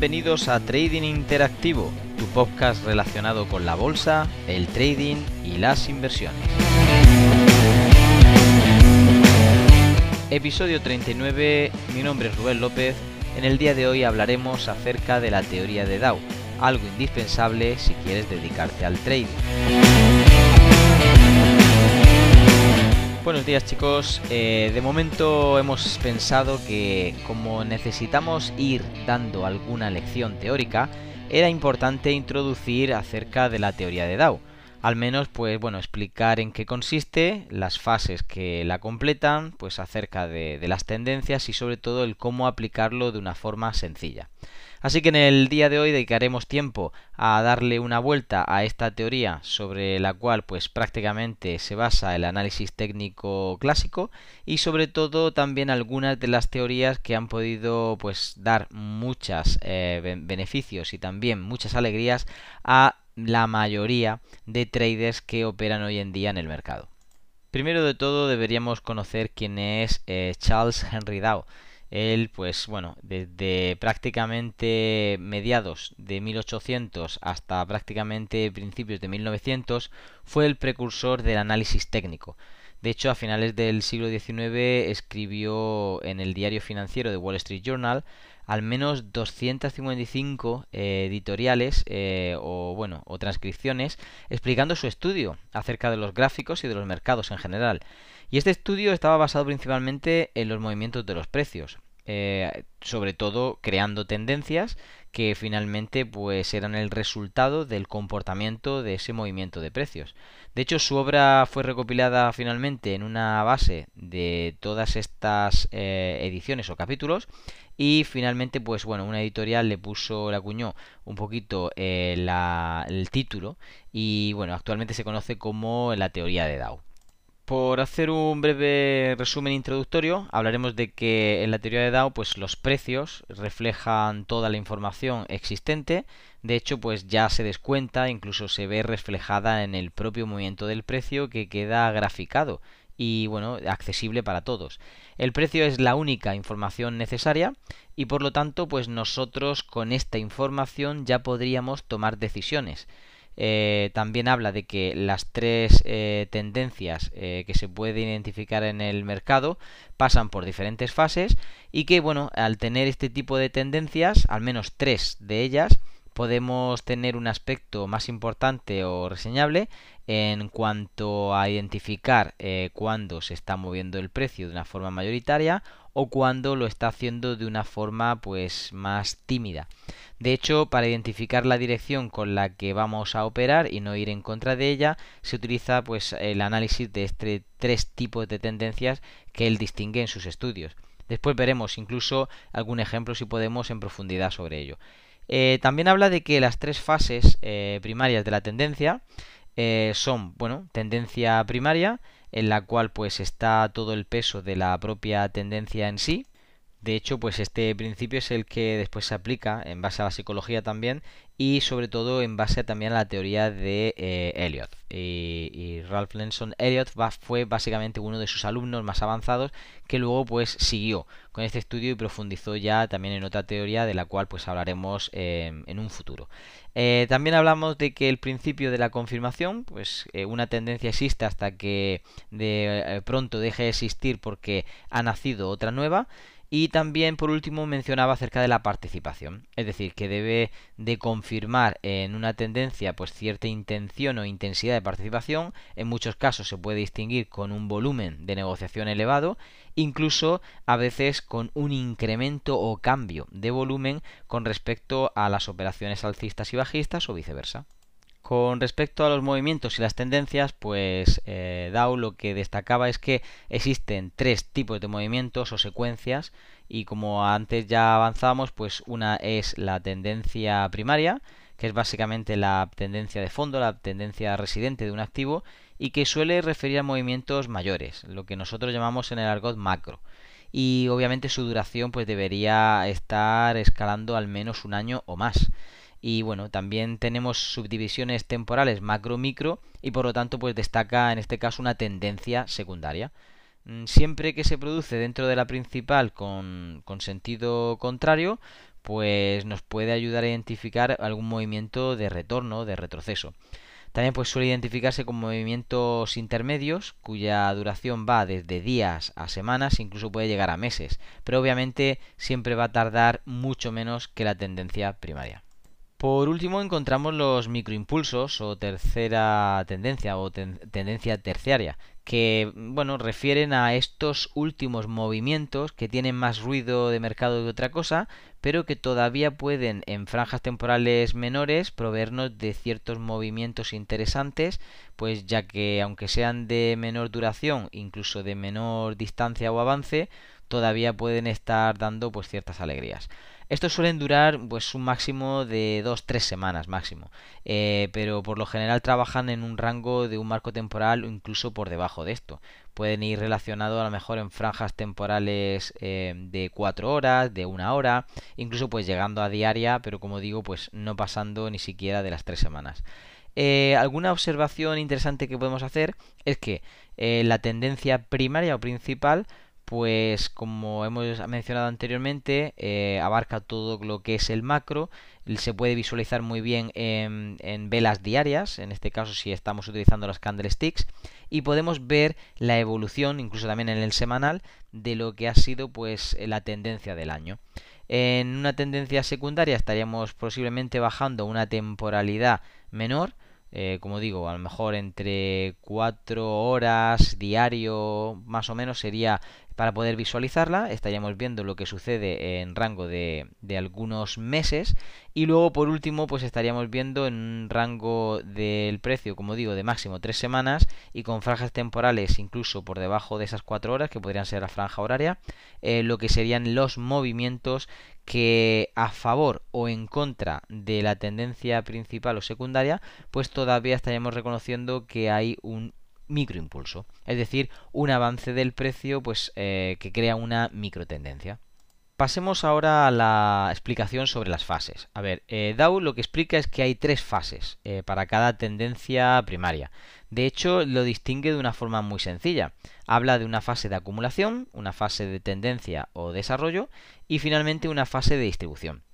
Bienvenidos a Trading Interactivo, tu podcast relacionado con la bolsa, el trading y las inversiones. Episodio 39, mi nombre es Rubén López. En el día de hoy hablaremos acerca de la teoría de Dow, algo indispensable si quieres dedicarte al trading. Buenos días chicos, eh, de momento hemos pensado que como necesitamos ir dando alguna lección teórica, era importante introducir acerca de la teoría de Dow. Al menos, pues bueno, explicar en qué consiste, las fases que la completan, pues acerca de las tendencias y sobre todo el cómo aplicarlo de una forma sencilla. Así que en el día de hoy dedicaremos tiempo a darle una vuelta a esta teoría sobre la cual pues prácticamente se basa el análisis técnico clásico y sobre todo también algunas de las teorías que han podido pues dar muchos eh, beneficios y también muchas alegrías a la mayoría de traders que operan hoy en día en el mercado. Primero de todo deberíamos conocer quién es eh, Charles Henry Dow. Él, pues bueno, desde prácticamente mediados de 1800 hasta prácticamente principios de 1900 fue el precursor del análisis técnico. De hecho, a finales del siglo XIX escribió en el diario financiero de Wall Street Journal al menos 255 eh, editoriales eh, o bueno o transcripciones explicando su estudio acerca de los gráficos y de los mercados en general. Y este estudio estaba basado principalmente en los movimientos de los precios, eh, sobre todo creando tendencias que finalmente pues eran el resultado del comportamiento de ese movimiento de precios. De hecho, su obra fue recopilada finalmente en una base de todas estas eh, ediciones o capítulos y finalmente pues bueno una editorial le puso le acuñó un poquito eh, el título y bueno actualmente se conoce como la teoría de Dow por hacer un breve resumen introductorio, hablaremos de que en la teoría de Dow, pues los precios reflejan toda la información existente. De hecho, pues ya se descuenta, incluso se ve reflejada en el propio movimiento del precio que queda graficado y bueno, accesible para todos. El precio es la única información necesaria y por lo tanto, pues nosotros con esta información ya podríamos tomar decisiones. Eh, también habla de que las tres eh, tendencias eh, que se puede identificar en el mercado pasan por diferentes fases y que bueno al tener este tipo de tendencias al menos tres de ellas podemos tener un aspecto más importante o reseñable en cuanto a identificar eh, cuándo se está moviendo el precio de una forma mayoritaria o cuándo lo está haciendo de una forma pues más tímida. De hecho, para identificar la dirección con la que vamos a operar y no ir en contra de ella, se utiliza pues el análisis de este tres tipos de tendencias que él distingue en sus estudios. Después veremos incluso algún ejemplo si podemos en profundidad sobre ello. Eh, también habla de que las tres fases eh, primarias de la tendencia eh, son, bueno, tendencia primaria, en la cual pues está todo el peso de la propia tendencia en sí. De hecho, pues este principio es el que después se aplica en base a la psicología también y sobre todo en base también a la teoría de eh, Elliot. Y, Ralph Lenson Elliot fue básicamente uno de sus alumnos más avanzados que luego pues siguió con este estudio y profundizó ya también en otra teoría de la cual pues hablaremos em, en un futuro. Eh, también hablamos de que el principio de la confirmación, pues eh, una tendencia existe hasta que de pronto deje de existir porque ha nacido otra nueva. Y también, por último, mencionaba acerca de la participación, es decir, que debe de confirmar en una tendencia pues cierta intención o intensidad de participación, en muchos casos se puede distinguir con un volumen de negociación elevado, incluso a veces con un incremento o cambio de volumen con respecto a las operaciones alcistas y bajistas o viceversa. Con respecto a los movimientos y las tendencias, pues eh, Dow lo que destacaba es que existen tres tipos de movimientos o secuencias y como antes ya avanzamos, pues una es la tendencia primaria, que es básicamente la tendencia de fondo, la tendencia residente de un activo y que suele referir a movimientos mayores, lo que nosotros llamamos en el argot macro. Y obviamente su duración pues debería estar escalando al menos un año o más y bueno, también tenemos subdivisiones temporales macro-micro y por lo tanto pues destaca en este caso una tendencia secundaria. Mm, siempre que se produce dentro de la principal con, con sentido contrario, pues nos puede ayudar a identificar algún movimiento de retorno, de retroceso. También pues suele identificarse con movimientos intermedios cuya duración va desde días a semanas, incluso puede llegar a meses, pero obviamente siempre va a tardar mucho menos que la tendencia primaria. Por último encontramos los microimpulsos o tercera tendencia o tendencia terciaria, que bueno, refieren a estos últimos movimientos que tienen más ruido de mercado que otra cosa, pero que todavía pueden en franjas temporales menores proveernos de ciertos movimientos interesantes, pues ya que aunque sean de menor duración, incluso de menor distancia o avance, todavía pueden estar dando pues ciertas alegrías. Estos suelen durar pues un máximo de 2-3 semanas máximo, eh, pero por lo general trabajan en un rango de un marco temporal o incluso por debajo de esto. Pueden ir relacionados a lo mejor en franjas temporales eh, de 4 horas, de 1 hora, incluso pues llegando a diaria, pero como digo pues no pasando ni siquiera de las 3 semanas. Eh, alguna observación interesante que podemos hacer es que la tendencia primaria o principal pues como hemos mencionado anteriormente, eh, abarca todo lo que es el macro, se puede visualizar muy bien en, velas diarias, en este caso si estamos utilizando las candlesticks, y podemos ver la evolución, incluso también en el semanal, de lo que ha sido pues la tendencia del año. En una tendencia secundaria estaríamos posiblemente bajando una temporalidad menor, eh, como digo, a lo mejor entre 4 horas diario más o menos sería para poder visualizarla. Estaríamos viendo lo que sucede en rango de, de, algunos meses. Y luego, por último, pues estaríamos viendo en un rango del precio, como digo, de máximo 3 semanas y con franjas temporales incluso por debajo de esas 4 horas, que podrían ser la franja horaria, eh, lo que serían los movimientos que a favor o en contra de la tendencia principal o secundaria, pues todavía estaríamos reconociendo que hay un microimpulso, es decir, un avance del precio pues eh, que crea una microtendencia. Pasemos ahora a la explicación sobre las fases. A ver, eh, Dow lo que explica es que hay tres fases eh, para cada tendencia primaria. De hecho, lo distingue de una forma muy sencilla. Habla de una fase de acumulación, una fase de tendencia o desarrollo y finalmente una fase de distribución.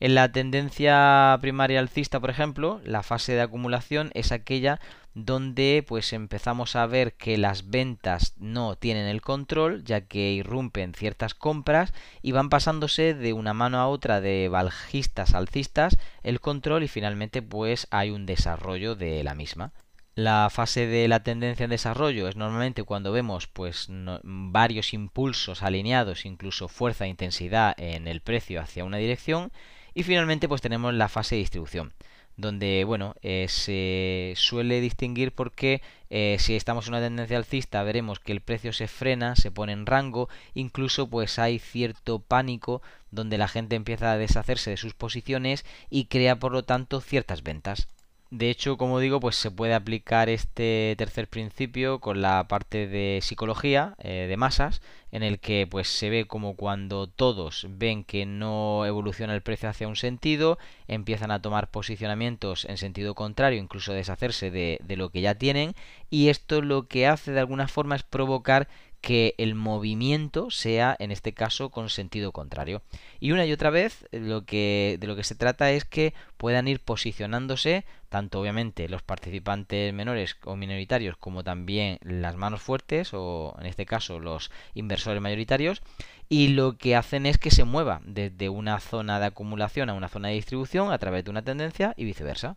En la tendencia primaria alcista, por ejemplo, la fase de acumulación es aquella donde pues empezamos a ver que las ventas no tienen el control, ya que irrumpen ciertas compras y van pasándose de una mano a otra de bajistas alcistas el control y finalmente pues hay un desarrollo de la misma. La fase de la tendencia en desarrollo es normalmente cuando vemos pues varios impulsos alineados, incluso fuerza e intensidad en el precio hacia una dirección y finalmente pues tenemos la fase de distribución donde bueno eh, se suele distinguir porque eh, si estamos en una tendencia alcista veremos que el precio se frena, se pone en rango, incluso pues hay cierto pánico donde la gente empieza a deshacerse de sus posiciones y crea por lo tanto ciertas ventas. De hecho, como digo, pues se puede aplicar este tercer principio con la parte de psicología eh, de masas, en el que pues se ve como cuando todos ven que no evoluciona el precio hacia un sentido, empiezan a tomar posicionamientos en sentido contrario, incluso deshacerse de, de lo que ya tienen, y esto lo que hace de alguna forma es provocar que el movimiento sea en este caso con sentido contrario. Y una y otra vez lo que de lo que se trata es que puedan ir posicionándose tanto obviamente los participantes menores o minoritarios como también las manos fuertes o en este caso los inversores mayoritarios y lo que hacen es que se mueva desde una zona de acumulación a una zona de distribución a través de una tendencia y viceversa.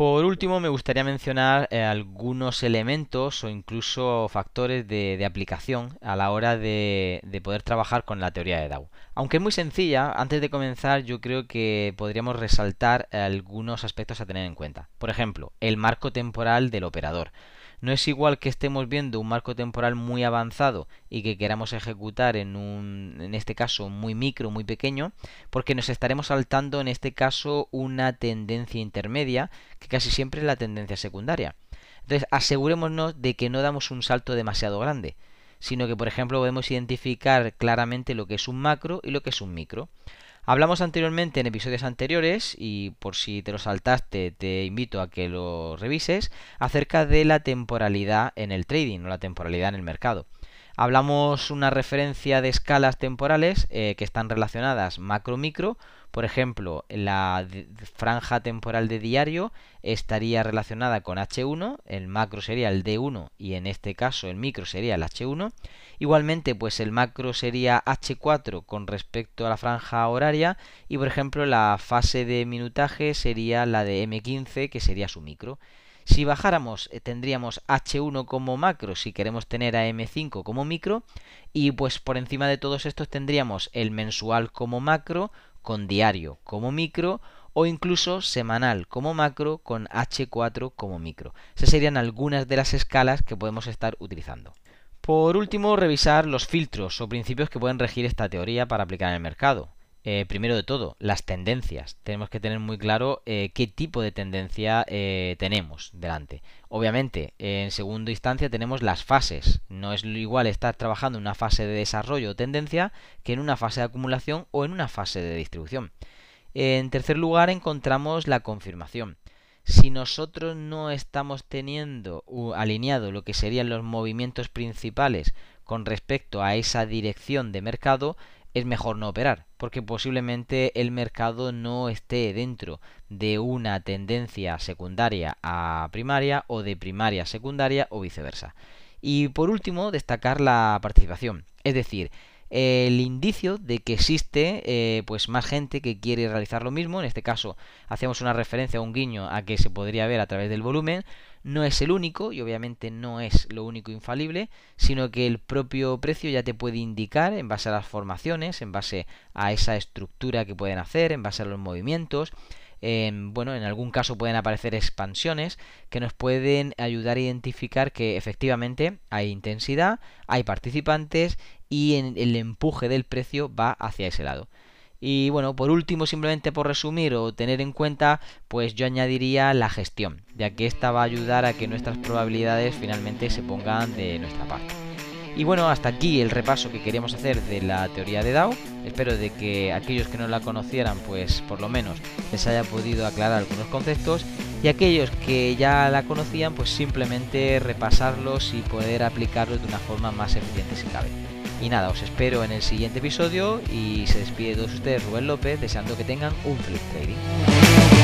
Por último, me gustaría mencionar eh, algunos elementos o incluso factores de, aplicación a la hora de, poder trabajar con la teoría de Dow. Aunque es muy sencilla, antes de comenzar yo creo que podríamos resaltar algunos aspectos a tener en cuenta. Por ejemplo, el marco temporal del operador. No es igual que estemos viendo un marco temporal muy avanzado y que queramos ejecutar en un, en este caso, muy micro, muy pequeño, porque nos estaremos saltando en este caso una tendencia intermedia, que casi siempre es la tendencia secundaria. Entonces, asegurémonos de que no damos un salto demasiado grande, sino que, por ejemplo, podemos identificar claramente lo que es un macro y lo que es un micro. Hablamos anteriormente en episodios anteriores, y por si te lo saltaste te invito a que lo revises, acerca de la temporalidad en el trading o la temporalidad en el mercado. Hablamos una referencia de escalas temporales eh, que están relacionadas macro-micro. Por ejemplo, la franja temporal de diario estaría relacionada con H1, el macro sería el D1 y en este caso el micro sería el H1. Igualmente, pues el macro sería H4 con respecto a la franja horaria y por ejemplo la fase de minutaje sería la de M15 que sería su micro. Si bajáramos eh, tendríamos H1 como macro si queremos tener a M5 como micro y pues por encima de todos estos tendríamos el mensual como macro con diario como micro o incluso semanal como macro con H4 como micro. Esas serían algunas de las escalas que podemos estar utilizando. Por último, revisar los filtros o principios que pueden regir esta teoría para aplicar en el mercado. Eh, primero de todo, las tendencias. Tenemos que tener muy claro eh, qué tipo de tendencia eh, tenemos delante. Obviamente, en segunda instancia tenemos las fases. No es igual estar trabajando en una fase de desarrollo o tendencia que en una fase de acumulación o en una fase de distribución. En tercer lugar, encontramos la confirmación. Si nosotros no estamos teniendo alineado lo que serían los movimientos principales con respecto a esa dirección de mercado, es mejor no operar, porque posiblemente el mercado no esté dentro de una tendencia secundaria a primaria o de primaria a secundaria o viceversa. Y por último, destacar la participación, es decir, el indicio de que existe eh, pues más gente que quiere realizar lo mismo. En este caso hacemos una referencia, un guiño a que se podría ver a través del volumen. No es el único y obviamente no es lo único infalible, sino que el propio precio ya te puede indicar en base a las formaciones, en base a esa estructura que pueden hacer, en base a los movimientos, bueno, en algún caso pueden aparecer expansiones que nos pueden ayudar a identificar que efectivamente hay intensidad, hay participantes y el empuje del precio va hacia ese lado. Y bueno, por último, simplemente por resumir o tener en cuenta, pues yo añadiría la gestión, ya que esta va a ayudar a que nuestras probabilidades finalmente se pongan de nuestra parte. Y bueno, hasta aquí el repaso que queríamos hacer de la teoría de DAO. Espero de que aquellos que no la conocieran, pues por lo menos les haya podido aclarar algunos conceptos y aquellos que ya la conocían, pues simplemente repasarlos y poder aplicarlos de una forma más eficiente si cabe. Y nada, os espero en el siguiente episodio y se despide de ustedes Rubén López deseando que tengan un feliz trading.